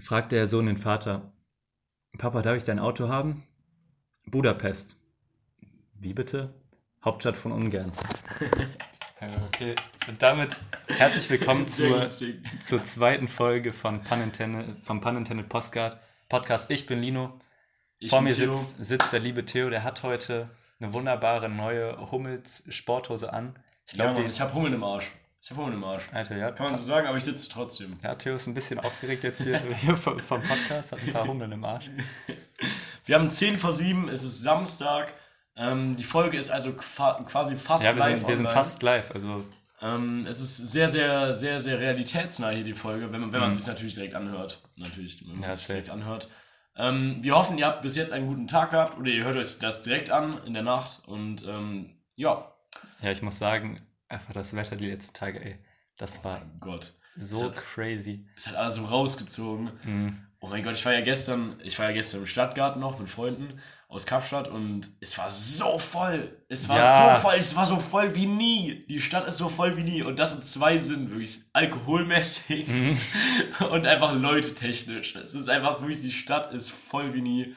fragt der Sohn den Vater, Papa, darf ich dein Auto haben? Budapest. Wie bitte? Hauptstadt von Ungarn. okay, und damit herzlich willkommen zur, zur zweiten Folge von Pun Intended, vom Pun Intended Postcard, Podcast. Ich bin Lino. Ich Vor bin mir sitzt, sitzt der liebe Theo, der hat heute eine wunderbare neue Hummels Sporthose an. Ich glaube, ja, ich habe Hummel im Arsch. Ich habe Hummel im Arsch. Alter, ja. Kann man so sagen, aber ich sitze trotzdem. Ja, Theo ist ein bisschen aufgeregt jetzt hier, hier vom, vom, Podcast, hat ein paar Hummeln im Arsch. Wir haben 10 vor 7, es ist Samstag. Ähm, die Folge ist also quasi fast ja, wir live. Sind, wir sind fast live. Also ähm, es ist sehr, sehr, sehr, sehr realitätsnah hier die Folge, wenn man, wenn man mhm. sich natürlich direkt anhört. Natürlich, wenn man ja, sich direkt anhört. Ähm, wir hoffen, ihr habt bis jetzt einen guten Tag gehabt oder ihr hört euch das direkt an in der Nacht und ähm, ja. Ja, ich muss sagen, einfach das Wetter die letzten Tage, ey, das war oh Gott. so hat, crazy. Es hat alles so rausgezogen. Mhm. Oh mein Gott, ich war ja gestern, ich war ja gestern im Stadtgarten noch mit Freunden aus Kapstadt und es war so voll. Es war ja. so voll, es war so voll wie nie. Die Stadt ist so voll wie nie und das in zwei Sinnen, wirklich alkoholmäßig mhm. und einfach Leute technisch. Es ist einfach wirklich, die Stadt ist voll wie nie.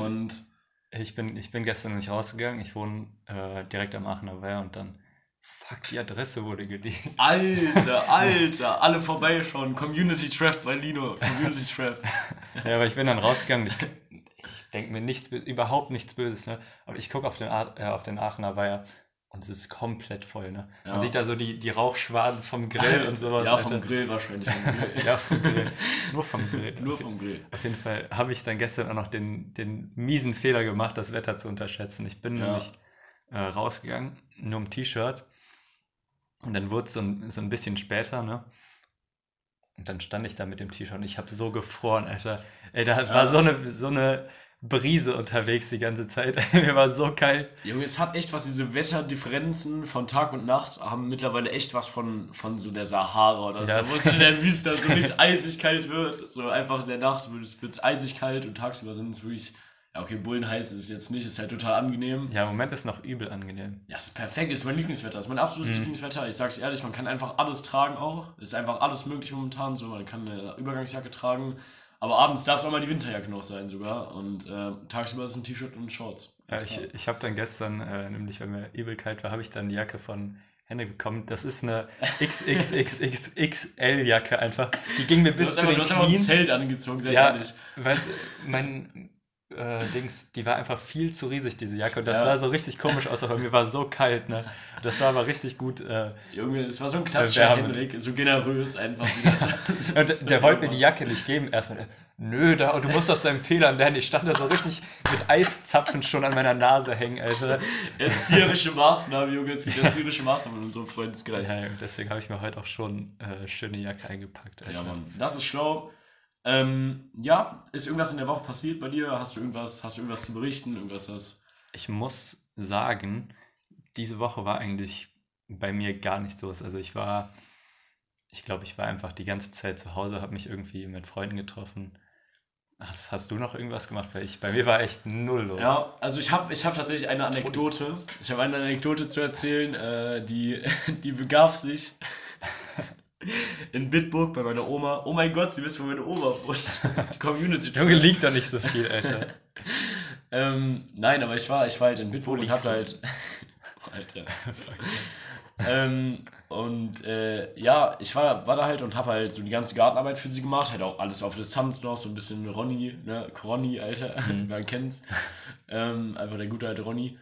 Und ich bin, ich bin gestern nicht rausgegangen. Ich wohne äh, direkt am Aachener Weiher und dann Fuck, die Adresse wurde gelegt. Alter, Alter, alle vorbeischauen. Community Trap bei Lino. Community Trap. ja, aber ich bin dann rausgegangen. Ich, ich denke mir nichts, überhaupt nichts Böses, ne? Aber ich gucke auf, den äh, auf den Aachener Weiher und es ist komplett voll, ne? Ja. Man sieht da so die, die Rauchschwaden vom Grill und sowas. Ja, vom Grill wahrscheinlich. Vom Grill. ja, vom Grill. Nur vom Grill. Nur vom Grill. Auf jeden Fall habe ich dann gestern auch noch den, den miesen Fehler gemacht, das Wetter zu unterschätzen. Ich bin ja. nämlich äh, rausgegangen, nur im T-Shirt und dann wurde es so, ein, so ein bisschen später, ne? Und dann stand ich da mit dem T-Shirt und ich habe so gefroren, Alter. Ey, da ja. war so eine, so eine Brise unterwegs die ganze Zeit. Mir war so kalt. Junge, es hat echt was, diese Wetterdifferenzen von Tag und Nacht haben mittlerweile echt was von, von so der Sahara oder ja, so, wo es in der Wüste so nicht eisig kalt wird. So einfach in der Nacht wird es eisig kalt und tagsüber sind es wirklich ja, okay, Bullenheiß ist es jetzt nicht, ist halt total angenehm. Ja, im Moment ist es noch übel angenehm. Ja, es ist perfekt, es ist mein Lieblingswetter, es ist mein absolutes mhm. Lieblingswetter. Ich sag's ehrlich, man kann einfach alles tragen auch. Es ist einfach alles möglich momentan. So, man kann eine Übergangsjacke tragen. Aber abends darf es auch mal die Winterjacke noch sein sogar. Und äh, tagsüber ist ein T-Shirt und Shorts. Ja, ich ich habe dann gestern, äh, nämlich weil mir übel kalt war, habe ich dann die Jacke von Hände bekommen. Das ist eine XXXXL-Jacke einfach. Die ging mir bis zu den Knien. Du hast aber ein Zelt angezogen, sehr ja, ehrlich. Weißt du, mein, äh, Dings, die war einfach viel zu riesig, diese Jacke. Und das ja. sah so richtig komisch aus, aber mir war so kalt, ne? Das war aber richtig gut. Äh, Junge, es war so ein klassischer Henrik, so generös einfach. und der wollte mir die Jacke nicht geben. Erstmal, nö, da, du musst aus deinen Fehlern lernen. Ich stand da so richtig mit Eiszapfen schon an meiner Nase hängen, Alter. Erzieherische Maßnahmen, Junge, es gibt erzieherische Maßnahmen in unserem Freundeskreis. Ja, deswegen habe ich mir heute auch schon äh, schöne Jacke eingepackt. Alter. Ja, Mann, das ist schlau. Ähm, ja, ist irgendwas in der Woche passiert bei dir? Hast du irgendwas, hast du irgendwas zu berichten? Irgendwas, das ich muss sagen, diese Woche war eigentlich bei mir gar nicht so. Also ich war, ich glaube, ich war einfach die ganze Zeit zu Hause, habe mich irgendwie mit Freunden getroffen. Hast, hast du noch irgendwas gemacht? Weil ich, bei mir war echt null los. Ja, also ich habe ich hab tatsächlich eine Anekdote. Ich habe eine Anekdote zu erzählen, äh, die, die begab sich in Bitburg bei meiner Oma. Oh mein Gott, sie wissen, wo meine Oma wohnt. Die Community. Junge, liegt da nicht so viel, Alter. ähm, nein, aber ich war, ich war halt in Bitburg und hab halt. Alter. ähm, und äh, ja, ich war, war da halt und hab halt so die ganze Gartenarbeit für sie gemacht, halt auch alles auf Distanz noch, so ein bisschen Ronny, ne, Ronny, Alter, mhm. man kennt's. Ähm, einfach der gute alte Ronny.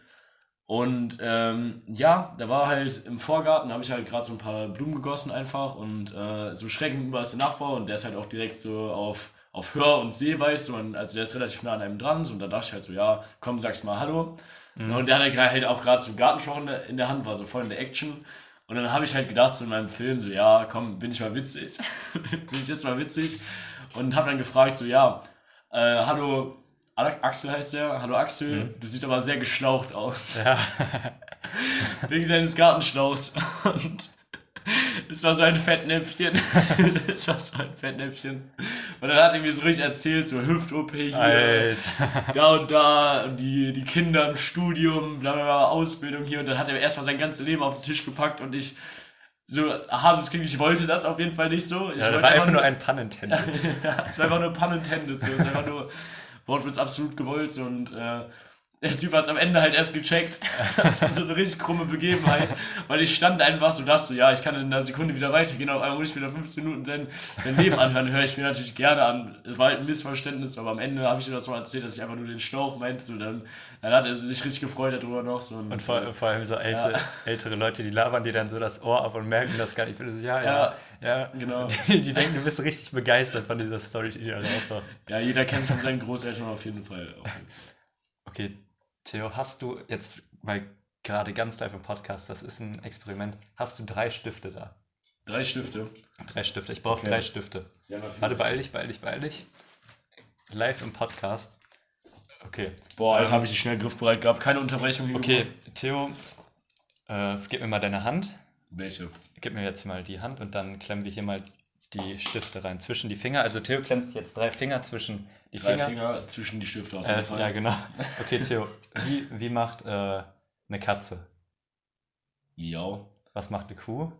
Und ähm, ja, da war halt im Vorgarten, habe ich halt gerade so ein paar Blumen gegossen einfach und äh, so schräg gegenüber ist der Nachbar und der ist halt auch direkt so auf, auf Hör- und Sehweite, so, also der ist relativ nah an einem dran so, und da dachte ich halt so, ja, komm, sag's mal Hallo. Mhm. Und der hatte halt auch gerade so Gartenschau in der, in der Hand, war so voll in der Action. Und dann habe ich halt gedacht, so in meinem Film, so, ja, komm, bin ich mal witzig. bin ich jetzt mal witzig. Und habe dann gefragt, so, ja, äh, hallo, Axel heißt der. Hallo Axel, mhm. du siehst aber sehr geschlaucht aus. Ja. Wegen seines Gartenschlauchs. Und es war so ein Fettnäpfchen. es war so ein Fettnäpfchen. Und dann hat er mir so richtig erzählt, so Hüft-OP hier, Alter. da und da, und die, die Kinder im Studium, bla bla bla, Ausbildung hier. Und dann hat er erstmal sein ganzes Leben auf den Tisch gepackt und ich so hart es klingt, ich wollte das auf jeden Fall nicht so. Ich Ja, das war einfach nur nur- ein Pun intended. ja, es war einfach nur Pun intended, so. Es war einfach nur Wortwitz absolut gewollt und äh, der Typ hat es am Ende halt erst gecheckt. Das war so eine richtig krumme Begebenheit, weil ich stand einfach so, dachte so, ja, ich kann in einer Sekunde wieder weitergehen, auf einmal muss ich wieder 15 Minuten sein, sein Leben anhören, höre ich mir natürlich gerne an. Es war halt ein Missverständnis, aber am Ende habe ich ihm das mal erzählt, dass ich einfach nur den Schlauch meinte, so, dann, dann hat er sich richtig gefreut darüber noch. So, Und vor, vor allem so alte, ältere Leute, die labern dir dann so das Ohr ab und merken das gar nicht. Ich bin so, ja, ja, ja. genau. Die, die denken, du bist richtig begeistert von dieser Story, die du da raushaust. Ja, jeder kennt von seinen Großeltern auf jeden Fall. Okay, Theo, hast du jetzt, weil gerade ganz live im Podcast, das ist ein Experiment, hast du drei Stifte da? Drei Stifte. Drei Stifte, ich brauche Okay. drei Stifte. Ja, natürlich. Warte, beeil dich, beeil dich, beeil dich. Live im Podcast. Okay. Boah, jetzt Ähm, habe ich dich schnell griffbereit gehabt. Keine Unterbrechung. Okay, groß. Theo, äh, gib mir mal deine Hand. Welche? Gib mir jetzt mal die Hand und dann klemmen wir hier mal die Stifte rein zwischen die Finger. Also Theo klemmt jetzt drei Finger zwischen die Drei Finger. Finger, zwischen die Stifte auf Äh, jeden Fall. ja, genau. Okay, Theo, wie, wie macht äh, eine Katze? Miau. Was macht eine Kuh?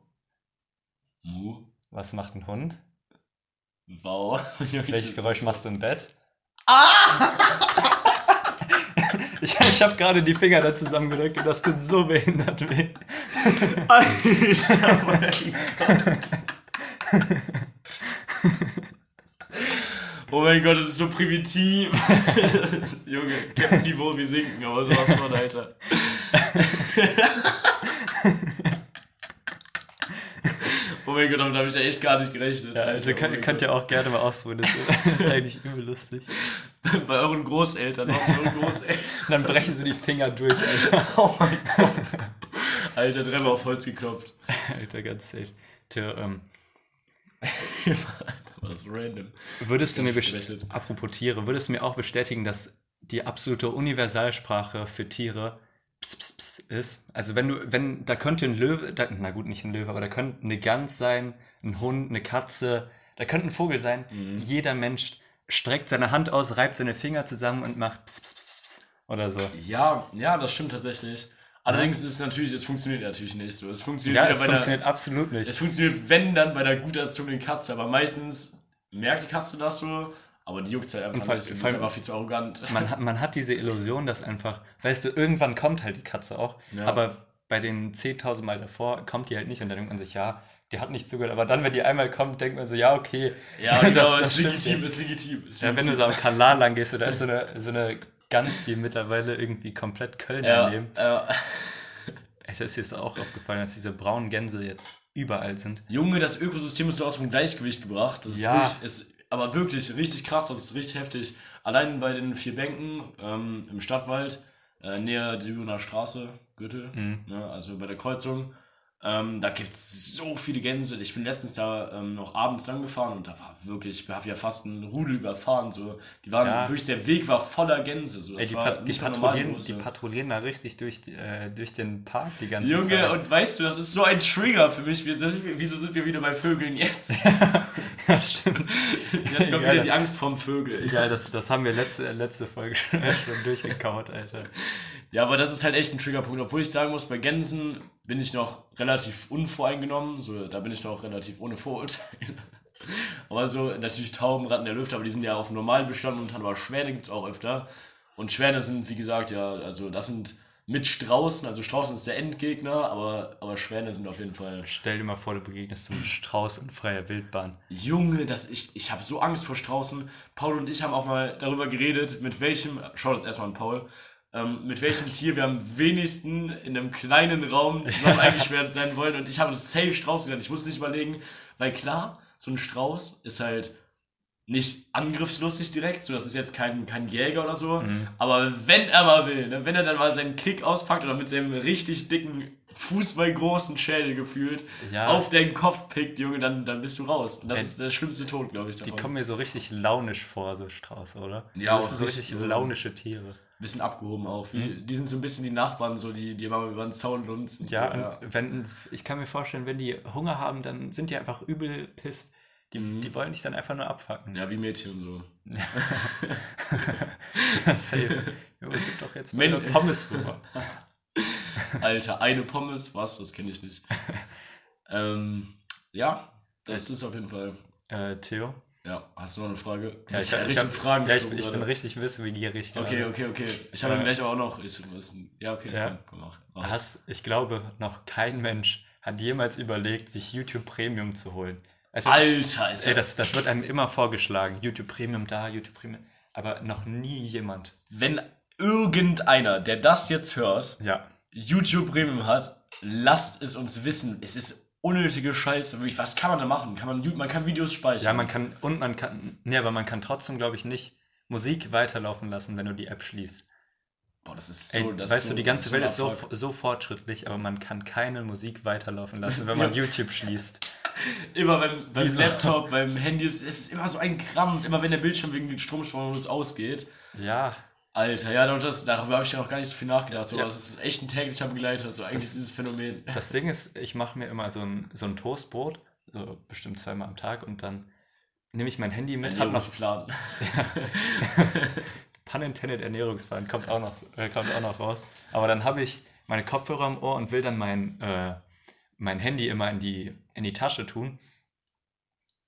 Mu. Was macht ein Hund? Wow. Welches Geräusch machst du im Bett? Ah! ich ich habe gerade die Finger da zusammengedrückt und das tut so behindert weh. Alter, mein Gott. Oh mein Gott, das ist so primitiv. Junge, Cap-Niveau, wir sinken, aber sowas von, Alter. oh mein Gott, damit habe ich ja echt gar nicht gerechnet. Ja, also Alter, könnt, oh könnt ihr auch gerne mal ausprobieren. Das ist, eigentlich übel lustig. Bei euren Großeltern, auch bei euren Großeltern. Dann brechen sie die Finger durch, Alter. Oh mein Gott. Alter, dreimal auf Holz geklopft. Alter, ganz safe. Theo, ähm, das ist random. würdest du mir, Ganz best- verwechselt. apropos Tiere, würdest du mir auch bestätigen, dass die absolute Universalsprache für Tiere ps, ps, ps ist? Also wenn du, wenn, da könnte ein Löwe, da, na gut, nicht ein Löwe, aber da könnte eine Gans sein, ein Hund, eine Katze, da könnte ein Vogel sein. Mhm. Jeder Mensch streckt seine Hand aus, reibt seine Finger zusammen und macht ps, ps, ps, ps, oder so. Ja, ja, das stimmt tatsächlich. Allerdings ist es natürlich, es funktioniert natürlich nicht so. Es funktioniert, Ja, es funktioniert der, absolut nicht. es funktioniert, wenn dann bei der gut erzogenen Katze, aber meistens merkt die Katze das so, aber die juckt halt einfach vor- nicht. Vor allem- einfach viel zu arrogant. man hat, man hat diese Illusion, dass einfach, weißt du, irgendwann kommt halt die Katze auch, Ja. aber bei den 10.000 Mal davor kommt die halt nicht und dann denkt man sich, ja, die hat nicht zugehört, aber dann, wenn die einmal kommt, denkt man so, ja, okay. Ja, genau, das- das ist legitim, ist legitim. Ist Ja, wenn du so am Kanal lang gehst, da ist so eine, so eine Gans, die mittlerweile irgendwie komplett Köln ja, daneben. ja. Das ist so auch aufgefallen, dass diese braunen Gänse jetzt überall sind. Junge, das Ökosystem ist so aus dem Gleichgewicht gebracht. Das ist Ja. wirklich, ist aber wirklich richtig krass, das ist richtig heftig. Allein bei den vier Bänken ähm, im Stadtwald, äh, näher der Lübener Straße, Gürtel, Mhm. ne, also bei der Kreuzung, ähm, da gibt es so viele Gänse. Ich bin letztens da ähm, noch abends lang gefahren und da war wirklich, ich habe ja fast einen Rudel überfahren. So. Die waren Ja. wirklich, der Weg war voller Gänse. So. Ey, die, Pat die, patrouillieren, die patrouillieren da richtig durch, die, äh, durch den Park die ganze Junge, Zeit. und weißt du, das ist so ein Trigger für mich. Das, wieso sind wir wieder bei Vögeln jetzt? ja, stimmt. Jetzt kommt Ja, wieder die Angst vorm Vögel. Ja, das, das haben wir letzte, letzte Folge schon, schon durchgekaut, Alter. Ja, aber das ist halt echt ein Triggerpunkt. Obwohl ich sagen muss, bei Gänsen bin ich noch relativ unvoreingenommen. So, da bin ich noch relativ ohne Vorurteile. aber so, natürlich Tauben, Ratten, der Lüfter, aber die sind ja auf normalen Bestand und aber Schwäne gibt es auch öfter. Und Schwäne sind, wie gesagt, ja, also das sind mit Straußen, also Straußen ist der Endgegner, aber, aber Schwäne sind auf jeden Fall. Stell dir mal vor, du begegnest einem Strauß in freier Wildbahn. Junge, das, ich, ich habe so Angst vor Straußen. Paul und ich haben auch mal darüber geredet, mit welchem, schaut jetzt erstmal an Paul, ähm, mit welchem Tier wir am wenigsten in einem kleinen Raum zusammen eingesperrt sein wollen. Und ich habe das safe Strauß genannt. Ich muss nicht überlegen, weil klar, so ein Strauß ist halt nicht angriffslustig direkt, so das ist jetzt kein, kein Jäger oder so, aber wenn er mal will, ne, wenn er dann mal seinen Kick auspackt oder mit seinem richtig dicken, fußballgroßen Schädel gefühlt Ja. auf deinen Kopf pickt, Junge, dann, dann bist du raus. Und das Äh, ist der schlimmste Tod, glaube ich. Die davon. kommen mir so richtig launisch vor, so Strauße, oder? Ja, das sind so richtig richtig so- launische Tiere. bisschen abgehoben auch. Mhm. Die sind so ein bisschen die Nachbarn, so die, die immer über den Zaun lunzen. Ja, so, und wenn, ich kann mir vorstellen, wenn die Hunger haben, dann sind die einfach übel pisst. Die, Mhm. die wollen dich dann einfach nur abfacken. ja, wie Mädchen und so. Safe. Jo, gib doch jetzt mal Pommes rüber. Alter, eine Pommes, was? Das kenne ich nicht. Ähm, ja, das ist auf jeden Fall. Äh, Theo? Ja, hast du noch eine Frage? Ja, ich, hab, ich, hab, Fragen ja, ich, ich bin richtig wissbegierig. Okay, okay, okay. Ich habe äh, gleich auch noch. Ich, ja, okay, ja. Komm, komm, mach, mach Hast, ich glaube, noch kein Mensch hat jemals überlegt, sich YouTube Premium zu holen. Also, Alter, ist ey, das, das wird einem immer vorgeschlagen. YouTube Premium da, YouTube Premium. Aber noch nie jemand. Wenn irgendeiner, der das jetzt hört, ja. YouTube Premium hat, lasst es uns wissen. Es ist unnötige Scheiße. Wirklich, was kann man da machen? Kann man, man kann Videos speichern. Ja, man kann, und man kann, nee, aber man kann trotzdem, glaube ich, nicht Musik weiterlaufen lassen, wenn du die App schließt. Boah, das ist so. Ey, das weißt so, du, die ganze Welt ist so, so fortschrittlich, aber man kann keine Musik weiterlaufen lassen, wenn man YouTube schließt. Immer beim, beim Laptop, beim Handy, es ist immer so ein Krampf, immer wenn der Bildschirm wegen Stromsparmodus ausgeht. Ja. Alter, ja, das, darüber habe ich ja noch gar nicht so viel nachgedacht. So, ja. Das ist echt ein täglicher Begleiter, so eigentlich das, dieses Phänomen. Das Ding ist, ich mache mir immer so ein, so ein Toastbrot, so bestimmt zweimal am Tag und dann nehme ich mein Handy mit. Ernährungsplan. Ja. Pun intended Ernährungsplan kommt auch noch, äh, kommt auch noch raus. Aber dann habe ich meine Kopfhörer am Ohr und will dann mein, äh, mein Handy immer in die, in die Tasche tun.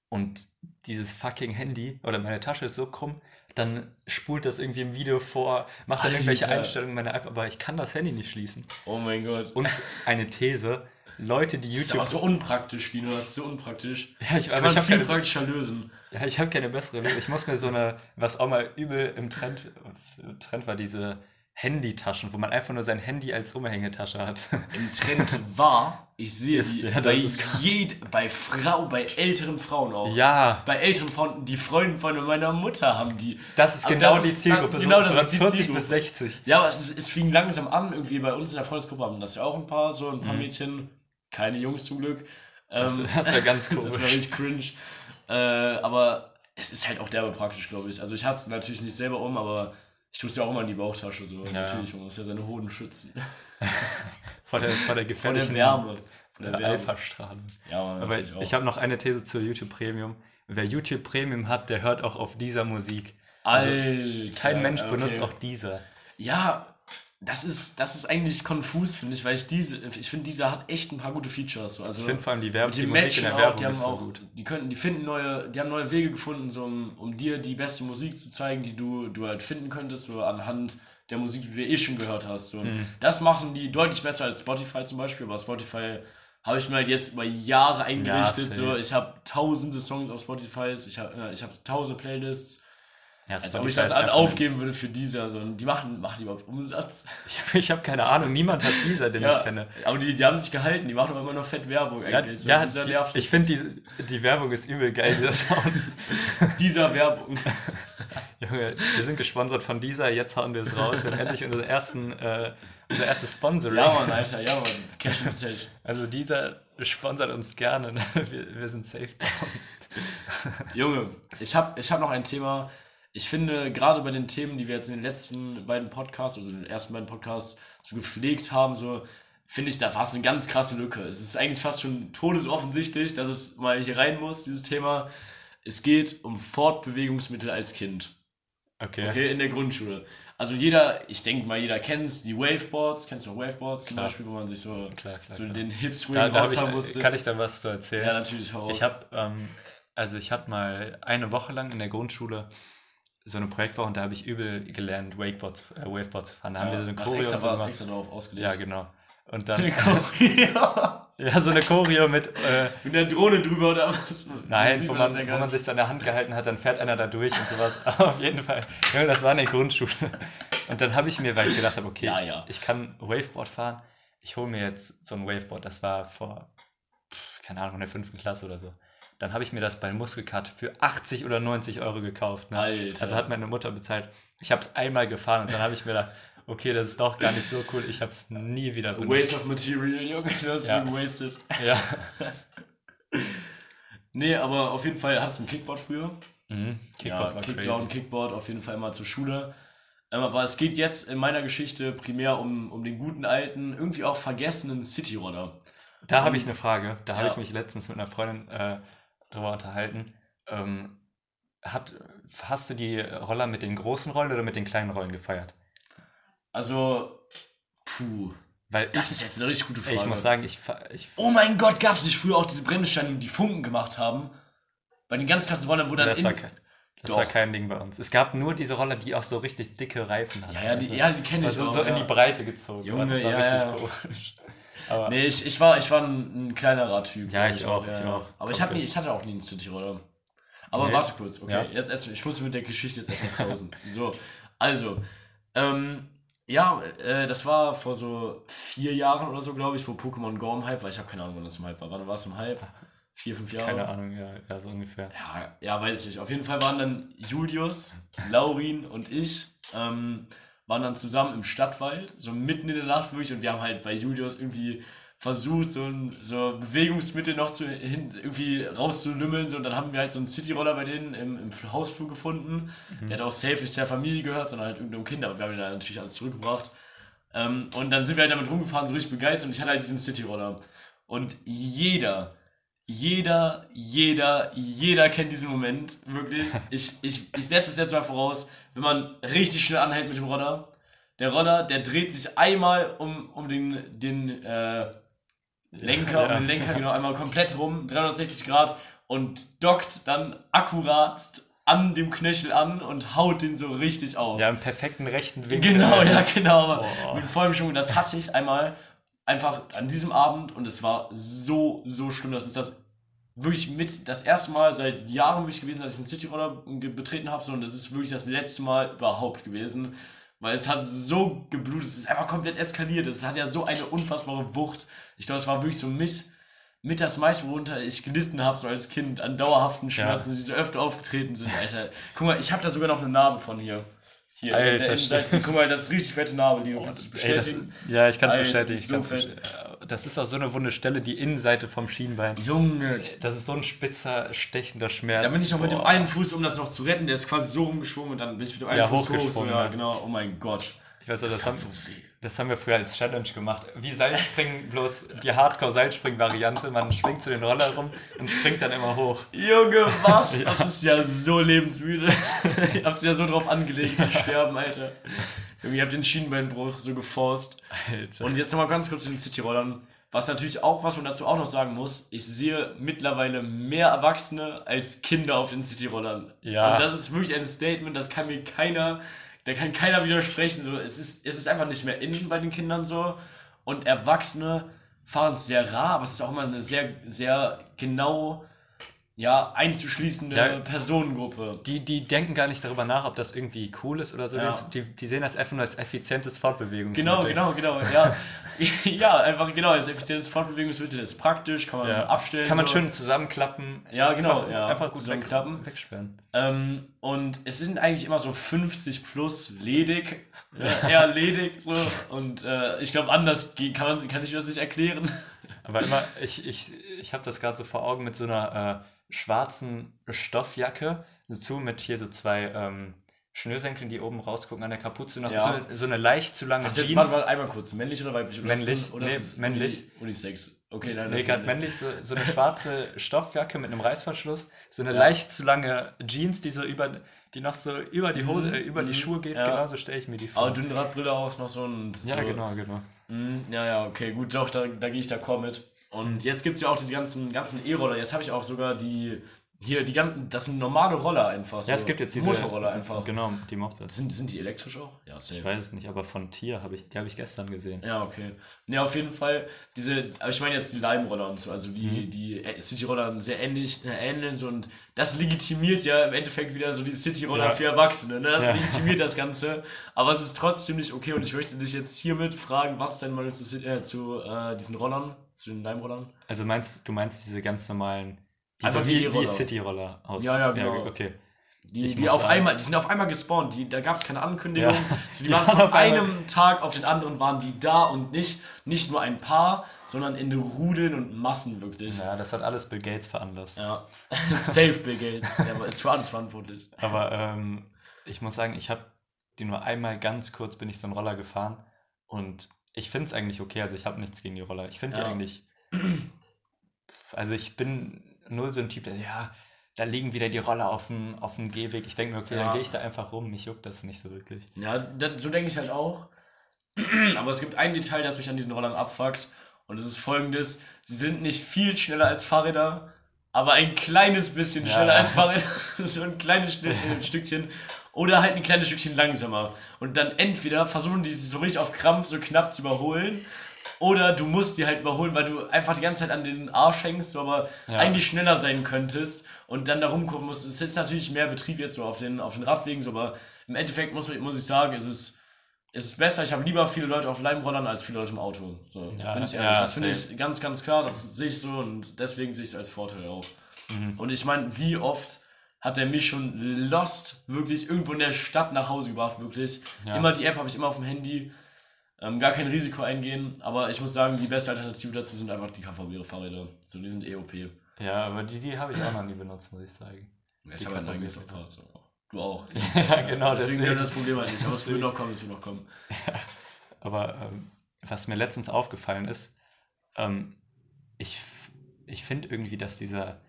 Und dieses fucking Handy oder meine Tasche ist so krumm, dann spult das irgendwie im Video vor, macht dann Alter. irgendwelche Einstellungen meiner App, aber ich kann das Handy nicht schließen. Oh mein Gott. Und eine These, Leute, die YouTube. Das ist aber so unpraktisch, Dino, das ist so unpraktisch. Ja, ich, das kann man viel keine, praktischer lösen. Ja, ich habe keine bessere Lösung. Ich muss mir so eine, was auch mal übel im Trend, Trend war, diese Handytaschen, wo man einfach nur sein Handy als Umhängetasche hat. Im Trend war, ich sehe es ja, bei, jed, bei Frau, bei älteren Frauen auch. Ja. Bei älteren Frauen, die Freunde von meiner Mutter haben die. Das ist genau das die Zielgruppe. Das, genau, das ist 40 Zielgruppe. bis 60. Ja, aber es, es, fing langsam an, irgendwie bei uns in der Freundesgruppe haben das ja auch ein paar, so ein paar mhm. Mädchen, keine Jungs zum Glück. Das, ähm, das war ganz komisch. das war richtig cringe. Äh, aber es ist halt auch derbe praktisch, glaube ich. Also ich hatte es natürlich nicht selber um, aber ich tue es ja auch immer in die Bauchtasche. So. Ja. Natürlich, man muss ja seine Hoden schützen. vor, der, vor der gefährlichen vor der Wärme. Von der, der Alpha-Strahlen. Ja, man, Aber ich, ich habe noch eine These zu YouTube Premium. Wer YouTube Premium hat, der hört auch auf dieser Musik. Also, Alter, kein Mensch okay. benutzt auch dieser. Ja, das ist, das ist eigentlich konfus, finde ich, weil ich diese, ich finde, dieser hat echt ein paar gute Features. Also ich finde vor allem die Werbung, die, die Musik in der Werbung auch, die haben auch, gut. Die können, die finden neue, die haben neue Wege gefunden, so um, um dir die beste Musik zu zeigen, die du, du halt finden könntest, so anhand der Musik, die du eh schon gehört hast. So. Mhm. Das machen die deutlich besser als Spotify zum Beispiel, aber Spotify habe ich mir halt jetzt über Jahre eingerichtet. Ja, so, ich habe tausende Songs auf Spotify, ich habe äh, ich hab tausende Playlists ja, Als ob ich das an aufgeben würde für dieser. So. Die machen, machen die überhaupt Umsatz? Ich, ich habe keine Ahnung. Niemand hat dieser, den ja, ich kenne. Aber die, die haben sich gehalten. Die machen aber immer noch fett Werbung eigentlich. Ja, so, ja die, ich finde, die, die Werbung ist übel geil, dieser Sound. dieser Werbung. Junge, wir sind gesponsert von dieser. Jetzt hauen wir es raus. Wir haben endlich unseren ersten, äh, unser erstes Sponsoring. Ja, Mann, Alter. Ja, Mann. Cash and Cash. Also dieser sponsert uns gerne. Wir, wir sind safe down. Junge, ich habe ich hab noch ein Thema ich finde, gerade bei den Themen, die wir jetzt in den letzten beiden Podcasts, also den ersten beiden Podcasts, so gepflegt haben, so, finde ich, da fast eine ganz krasse Lücke. Es ist eigentlich fast schon todesoffensichtlich, dass es mal hier rein muss, dieses Thema. Es geht um Fortbewegungsmittel als Kind. Okay. Okay, in der Grundschule. Also jeder, ich denke mal, jeder kennt die Waveboards. Kennst du noch Waveboards zum Beispiel, wo man sich so, klar, klar, so klar. den Hip Swing da, da ich, musste? Kann ich da was zu erzählen? Ja, natürlich. Heraus. Ich habe, ähm, also ich hatte mal eine Woche lang in der Grundschule so eine Projektwoche und da habe ich übel gelernt, Wakeboards, äh, Waveboards fahren. Da ja, haben wir so eine Choreo. Extra, und so was extra drauf ausgelegt. Ja, genau. Und dann. Eine Choreo. ja, so eine Choreo mit. Äh, mit einer Drohne drüber oder was? Nein, wo man, wo man sich dann in der Hand gehalten hat, dann fährt einer da durch und sowas. Aber auf jeden Fall. Ja, das war eine Grundschule. Und dann habe ich mir, weil ich gedacht habe, okay, ja, ich, ja. ich kann Waveboard fahren, ich hole mir jetzt so ein Waveboard. Das war vor, keine Ahnung, in der fünften Klasse oder so. Dann habe ich mir das bei Muskelcard für 80 oder 90 Euro gekauft. Ne? Alter. Also hat meine Mutter bezahlt. Ich habe es einmal gefahren und dann habe ich mir gedacht, okay, das ist doch gar nicht so cool. Ich habe es nie wieder benutzt. Waste of Material, Junge. Du hast ja. es gewastet. Ja. nee, aber auf jeden Fall hat es ein Kickboard früher. Mhm. Kickboard ja, Kickdown, crazy. Kickboard auf jeden Fall immer zur Schule. Aber es geht jetzt in meiner Geschichte primär um, um den guten alten, irgendwie auch vergessenen City-Roller. Da habe ich eine Frage. Da ja. habe ich mich letztens mit einer Freundin äh, drüber unterhalten. Ähm, hat, hast du die Roller mit den großen Rollen oder mit den kleinen Rollen gefeiert? Also, puh. Weil Das ich, ist jetzt eine richtig gute Frage. ich muss sagen, ich, ich oh mein Gott, gab es nicht früher auch diese Bremssteine, die Funken gemacht haben? Bei den ganz krassen Rollern, wo dann das, in, war, kein- das war kein Ding bei uns. Es gab nur diese Roller, die auch so richtig dicke Reifen hatten. Ja, ja, die- Also, ja, die kenn ich also auch, so in ja. die Breite gezogen. Junge, das war ja, richtig komisch. Aber Nee, ich, ich war, ich war ein, ein kleinerer Typ. Ja, ich auch, ich auch. Aber ich hatte, nie, ich hatte auch nie einen City-Roller. Aber Nee. warte kurz, okay. Ja. Jetzt erst, ich muss mit der Geschichte jetzt erstmal closen. so, also, ähm, ja, äh, das war vor so vier Jahren oder so, glaube ich, wo Pokémon Go im Hype war. Ich habe keine Ahnung, wann das im Hype war. Wann war es im Hype? Vier, fünf Jahre? keine Ahnung, ja, ja, so ungefähr. Ja, ja, weiß ich nicht. Auf jeden Fall waren dann Julius, Laurin und ich, ähm, waren dann zusammen im Stadtwald, so mitten in der Nacht wirklich, und wir haben halt bei Julius irgendwie versucht, so ein so Bewegungsmittel noch zu, hin, irgendwie rauszulümmeln, so, und dann haben wir halt so einen Cityroller bei denen im, im Hausflur gefunden. Der hat auch safe nicht der Familie gehört, sondern halt irgendeinem Kind, aber wir haben ihn dann natürlich alles zurückgebracht. Ähm, und dann sind wir halt damit rumgefahren, so richtig begeistert, und ich hatte halt diesen Cityroller. Und jeder, jeder, jeder, jeder kennt diesen Moment, wirklich. Ich, ich, ich setze es jetzt mal voraus, wenn man richtig schnell anhält mit dem Roller. Der Roller, der dreht sich einmal um, um den, den äh, Lenker, Ja. um den Lenker genau einmal komplett rum, 360 Grad und dockt dann akkurat an dem Knöchel an und haut den so richtig auf. Ja, im perfekten rechten Winkel. Genau, ja, genau. Boah. Mit vollem Schwung. Das hatte ich einmal einfach an diesem Abend und es war so, so schlimm. Das ist das wirklich mit das erste Mal seit Jahren wirklich gewesen, dass ich einen Cityroller betreten habe. So, und das ist wirklich das letzte Mal überhaupt gewesen. Weil es hat so geblutet, es ist einfach komplett eskaliert. Es hat ja so eine unfassbare Wucht. Ich glaube, es war wirklich so mit, mit das meiste, worunter ich gelitten habe, so als Kind, an dauerhaften Schmerzen, die so öfter aufgetreten sind, Alter. Guck mal, ich habe da sogar noch eine Narbe von hier. Hier, in der Alter, Innenseite. Guck mal, das ist richtig fette Narbe, Lino. Kannst du das Ey, das, bestätigen? ja, ich kann es bestätigen. so bestätigen. Das ist auch so eine wunde Stelle, die Innenseite vom Schienbein. Junge. Das ist so ein spitzer, stechender Schmerz. Da bin ich noch mit dem einen Fuß, um das noch zu retten, der ist quasi so rumgeschwungen und dann bin ich mit dem einen Ja, Fuß hoch. So, ja. genau. Oh mein Gott. Ich auch, das, Das haben, so das haben wir früher als Challenge gemacht. Wie Seilspringen, bloß die Hardcore-Seilspring-Variante. Man schwingt zu den Roller rum und springt dann immer hoch. Junge, was? Das ist ja so lebensmüde. Ihr habt ja so drauf angelegt zu sterben, Alter. Ihr habt den Schienenbeinbruch so geforst. Alter. Und jetzt nochmal ganz kurz zu den Cityrollern. Was natürlich auch, was man dazu auch noch sagen muss, ich sehe mittlerweile mehr Erwachsene als Kinder auf den Cityrollern. Ja. Und das ist wirklich ein Statement, das kann mir keiner, da kann keiner widersprechen. So, es ist, es ist einfach nicht mehr innen bei den Kindern so. Und Erwachsene fahren es sehr rar, aber es ist auch immer eine sehr, sehr genau ja, einzuschließende Ja. Personengruppe. Die, die denken gar nicht darüber nach, ob das irgendwie cool ist oder so. Ja. Die, die sehen das einfach nur als effizientes Fortbewegungsmittel. Genau, genau, genau. Ja, ja einfach genau. Das effizientes Fortbewegungsmittel ist praktisch, kann man Ja. abstellen. Kann man so. schön zusammenklappen. Ja, genau, Einfach, ja. einfach gut Zusammenklappen. wegsperren. Ähm, und es sind eigentlich immer so 50 plus ledig. Ja, eher ledig so. Und äh, ich glaube, anders kann, man, kann ich mir das nicht erklären. Aber immer, ich, ich, ich habe das gerade so vor Augen mit so einer äh, schwarzen Stoffjacke, dazu mit hier so zwei ähm, Schnürsenkeln, die oben rausgucken an der Kapuze, noch Ja. so, so eine leicht zu lange jetzt Jeans. warte mal einmal kurz. Männlich oder weiblich? Oder Männlich. Ist oder Nee, ist männlich. Uni- Unisex. Okay, nein, Nee, okay, gerade nein. männlich, so, so eine schwarze Stoffjacke mit einem Reißverschluss, so eine leicht zu lange Jeans, die so über, die noch so über die Hose, äh, über die Schuhe geht, Mhm. ja. genauso stelle ich mir die vor. Aber Dünnradbrille auch noch so und ja, so. genau, genau. Mhm, Ja, ja, okay, gut, doch, da, da gehe ich d'accord mit. Und jetzt gibt es ja auch diese ganzen, ganzen E-Roller. Jetzt habe ich auch sogar die, hier, die ganzen, das sind normale Roller einfach. So. Ja, es gibt jetzt diese Motorroller einfach. Genau, die Mopeds. Sind, sind die elektrisch auch? Ja, safe. Ich weiß es nicht, aber von Tier habe ich, die habe ich gestern gesehen. Ja, okay. Ne, auf jeden Fall, diese, aber ich meine jetzt die Leimroller und so, also die, Mhm. die äh, City-Roller sehr ähnlich, äh, ähneln so und das legitimiert ja im Endeffekt wieder so die City-Roller Ja. für Erwachsene, ne? Das Ja. legitimiert das Ganze, aber es ist trotzdem nicht okay und ich möchte dich jetzt hiermit fragen, was denn mal zu, äh, zu äh, diesen Rollern, zu den Leimrollern? Also meinst du meinst diese ganz normalen, die Einfach so die E-Roller. City-Roller aus? Ja, ja, genau. okay. Die, Ich die auf sagen- einmal, die sind auf einmal gespawnt, die, da gab es keine Ankündigung. Ja. So, die, Die waren von einem Tag auf den anderen waren die da und nicht, nicht nur ein paar, sondern in Rudeln und Massen wirklich. Ja, das hat alles Bill Gates veranlasst. Ja. Safe Bill Gates. Der ist für alles verantwortlich. Aber ähm, ich muss sagen, ich habe die nur einmal ganz kurz bin ich so einen Roller gefahren und ich finde es eigentlich okay. Also ich habe nichts gegen die Roller. Ich finde die Ja. eigentlich. Also ich bin null so ein Typ, der ja, da liegen wieder die Roller auf dem, auf dem Gehweg. Ich denke mir, okay, Ja. dann gehe ich da einfach rum. Mich juckt das nicht so wirklich. Ja, das, so denke ich halt auch. Aber es gibt ein Detail, das mich an diesen Rollern abfuckt. Und das ist folgendes: Sie sind nicht viel schneller als Fahrräder, aber ein kleines bisschen ja. schneller als Fahrräder. so ein kleines Stückchen. Oder halt ein kleines Stückchen langsamer. Und dann entweder versuchen die so richtig auf Krampf so knapp zu überholen. Oder du musst die halt überholen, weil du einfach die ganze Zeit an den Arsch hängst, du aber ja. eigentlich schneller sein könntest und dann da rumgucken musst. Es ist natürlich mehr Betrieb jetzt so auf den, auf den Radwegen, so, aber im Endeffekt muss, muss ich sagen, es ist, es ist besser. Ich habe lieber viele Leute auf Leimrollern als viele Leute im Auto. So, ja, bin ich ehrlich. Ja, das finde ich ganz, ganz klar, das sehe ich so und deswegen sehe ich es als Vorteil auch. Mhm. Und ich meine, wie oft hat er mich schon lost wirklich irgendwo in der Stadt nach Hause gebracht, wirklich. Ja. Immer die App habe ich immer auf dem Handy. Ähm, gar kein Risiko eingehen, aber ich muss sagen, die beste Alternative dazu sind einfach die KVB-Fahrräder. So, die sind EOP. Ja, aber die, die habe ich auch noch nie benutzt, muss ich sagen. Ja, ich habe halt ein eigenes Fahrrad. So. Du auch. ja, genau. Deswegen, deswegen das Problem halt nicht. Aber es will noch kommen, es will noch kommen. Ja, aber ähm, was mir letztens aufgefallen ist, ähm, ich, ich finde irgendwie, dass dieser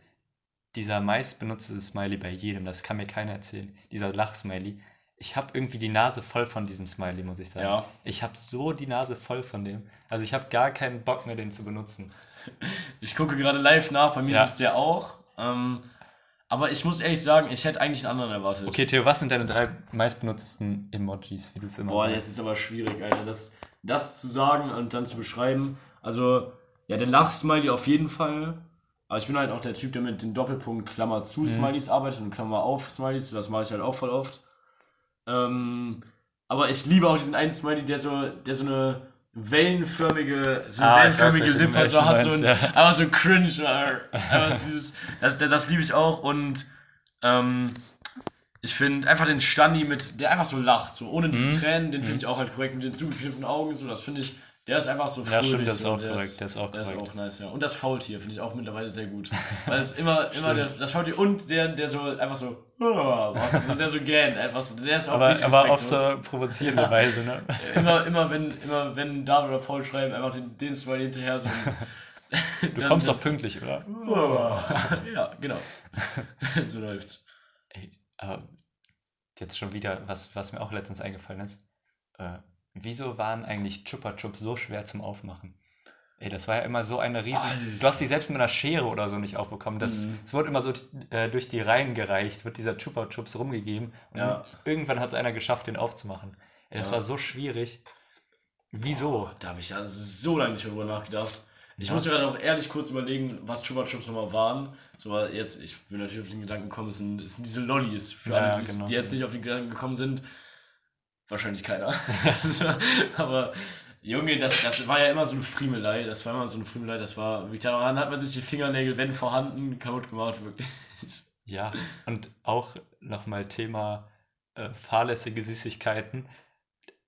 dieser meistbenutzte Smiley bei jedem, das kann mir keiner erzählen, dieser Lachsmiley. Ich habe irgendwie die Nase voll von diesem Smiley, muss ich sagen. Ja. Ich habe so die Nase voll von dem. Also ich habe gar keinen Bock mehr, den zu benutzen. Ich gucke gerade live nach, bei mir ja. ist es der auch. Ähm, aber ich muss ehrlich sagen, ich hätte eigentlich einen anderen erwartet. Okay, Theo, was sind deine drei meistbenutzten Emojis, wie du es immer Boah, sagst? jetzt ist aber schwierig, Alter, das, das zu sagen und dann zu beschreiben. Also, ja, der Lachsmiley auf jeden Fall. Aber ich bin halt auch der Typ, der mit den Doppelpunkt Klammer zu mhm. Smileys arbeitet und Klammer auf Smileys. Das mache ich halt auch voll oft. Ähm, aber ich liebe auch diesen einen Smiley, der so, der so eine wellenförmige, so eine ah, wellenförmige Lippe so hat, so ein, ja. aber so cringe. Aber dieses, das, das, liebe ich auch und ähm, ich finde einfach den Stani mit, der einfach so lacht, so ohne diese mhm. Tränen, den finde mhm. ich auch halt korrekt mit den zugekniffenen Augen, so das finde ich der ist einfach so fröhlich. Ja, stimmt, das ist auch korrekt. Ist, der ist auch, der ist auch nice, ja. Und das Faultier finde ich auch mittlerweile sehr gut. Weil es immer, immer der, das Faultier und der, der so einfach so, oh, so der so gähnt, einfach so. Der ist auch aber, aber auf so provozierende ja. Weise, ne? Immer, immer, wenn, immer, wenn David oder Paul schreiben, einfach den, den Smiley hinterher so. du kommst doch pünktlich, oder? ja, genau. so läuft's. Ey, aber jetzt schon wieder, was, was mir auch letztens eingefallen ist. Äh, wieso waren eigentlich Chupa Chups so schwer zum Aufmachen? Ey, das war ja immer so eine riesige. Du hast die selbst mit einer Schere oder so nicht aufbekommen. Das, mhm. Es wurde immer so äh, durch die Reihen gereicht, wird dieser Chupa Chups rumgegeben. Und ja. irgendwann hat es einer geschafft, den aufzumachen. Ey, das ja. war so schwierig. Wieso? Oh, da habe ich ja so lange nicht mehr drüber nachgedacht. Ich ja. muss mir dann auch ehrlich kurz überlegen, was Chupa Chups nochmal waren. So, jetzt, ich bin natürlich auf den Gedanken gekommen, es sind, es sind diese Lollis. Für alle, die, genau. die jetzt nicht auf den Gedanken gekommen sind, Wahrscheinlich keiner. aber Junge, das, das war ja immer so eine Friemelei. Das war immer so eine Friemelei. Das war, daran hat man sich die Fingernägel, wenn vorhanden, kaputt gemacht, wirklich. Ja, und auch nochmal Thema äh, fahrlässige Süßigkeiten.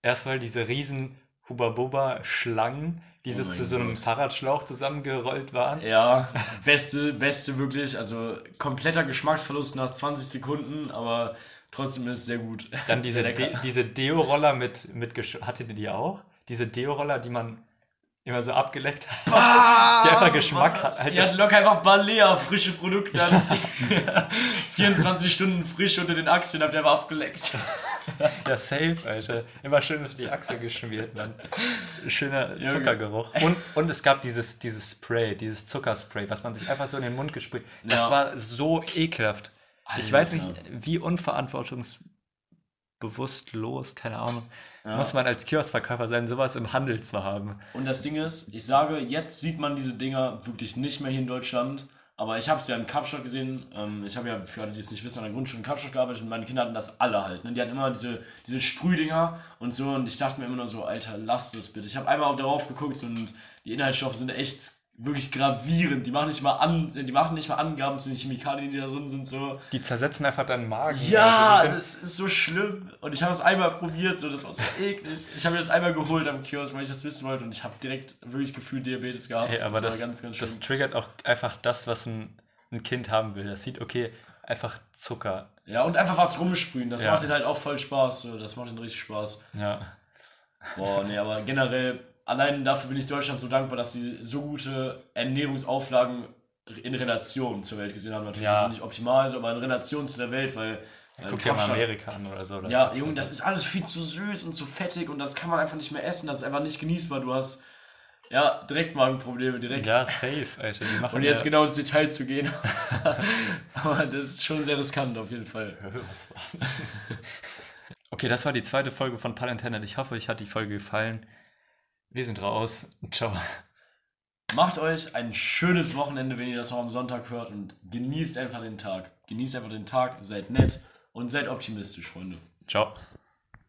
Erstmal diese riesen Huba-Buba-Schlangen, die so oh zu so einem Gott. Fahrradschlauch zusammengerollt waren. Ja, beste, beste wirklich. Also kompletter Geschmacksverlust nach 20 Sekunden, aber Trotzdem ist es sehr gut. Dann diese, De diese Deo-Roller mit, mit hattet ihr die auch? Diese Deo-Roller, die man immer so abgeleckt hat. Bah, die einfach Geschmack was? hat. Halt die hatten locker einfach Balea, frische Produkte. Ja. 24 Stunden frisch unter den Achseln, habt ihr einfach abgeleckt. ja, safe, Alter. Immer schön durch die Achsel geschmiert, dann. Schöner Zuckergeruch. Und, und es gab dieses, dieses Spray, dieses Zuckerspray, was man sich einfach so in den Mund gesprüht. Das ja. war so ekelhaft. Alter. Ich weiß nicht, wie unverantwortungsbewusst keine Ahnung, ja. muss man als Kioskverkäufer sein, sowas im Handel zu haben. Und das Ding ist, ich sage, jetzt sieht man diese Dinger wirklich nicht mehr hier in Deutschland. Aber ich habe es ja in Kapstadt gesehen. Ähm, ich habe ja, für alle, die es nicht wissen, an der Grundschule in Kapstadt gearbeitet und meine Kinder hatten das alle halt. Ne? Die hatten immer diese, diese Sprühdinger und so. Und ich dachte mir immer nur so, Alter, lass das bitte. Ich habe einmal darauf geguckt und die Inhaltsstoffe sind echt wirklich gravierend. Die machen nicht mal an, die machen nicht mal Angaben zu den Chemikalien, die da drin sind. So. Die zersetzen einfach deinen Magen. Ja, also das ist so schlimm. Und ich habe es einmal probiert, so das war so eklig. Ich habe mir das einmal geholt am Kiosk, weil ich das wissen wollte und ich habe direkt wirklich gefühlt Diabetes gehabt. Hey, aber das, das, ganz, ganz das triggert auch einfach das, was ein, ein Kind haben will. Das sieht, okay, einfach Zucker. Ja, und einfach was rumsprühen. Das ja. macht ihnen halt auch voll Spaß. So. Das macht ihnen richtig Spaß. Ja. Boah, nee, aber generell, allein dafür bin ich Deutschland so dankbar, dass sie so gute Ernährungsauflagen in Relation zur Welt gesehen haben. Natürlich ja. nicht optimal, aber in Relation zu der Welt, weil Guck dir mal Amerika an oder so. Oder ja, Junge, das ist alles viel zu süß und zu fettig und das kann man einfach nicht mehr essen. Das ist einfach nicht genießbar. Du hast ja direkt Magenprobleme, direkt. Ja, safe, Alter. Die machen und jetzt ja genau ins Detail zu gehen. Aber das ist schon sehr riskant auf jeden Fall. Was war okay, das war die zweite Folge von Palentennet. Ich hoffe, euch hat die Folge gefallen. Wir sind raus. Ciao. Macht euch ein schönes Wochenende, wenn ihr das noch am Sonntag hört und genießt einfach den Tag. Genießt einfach den Tag, seid nett und seid optimistisch, Freunde. Ciao.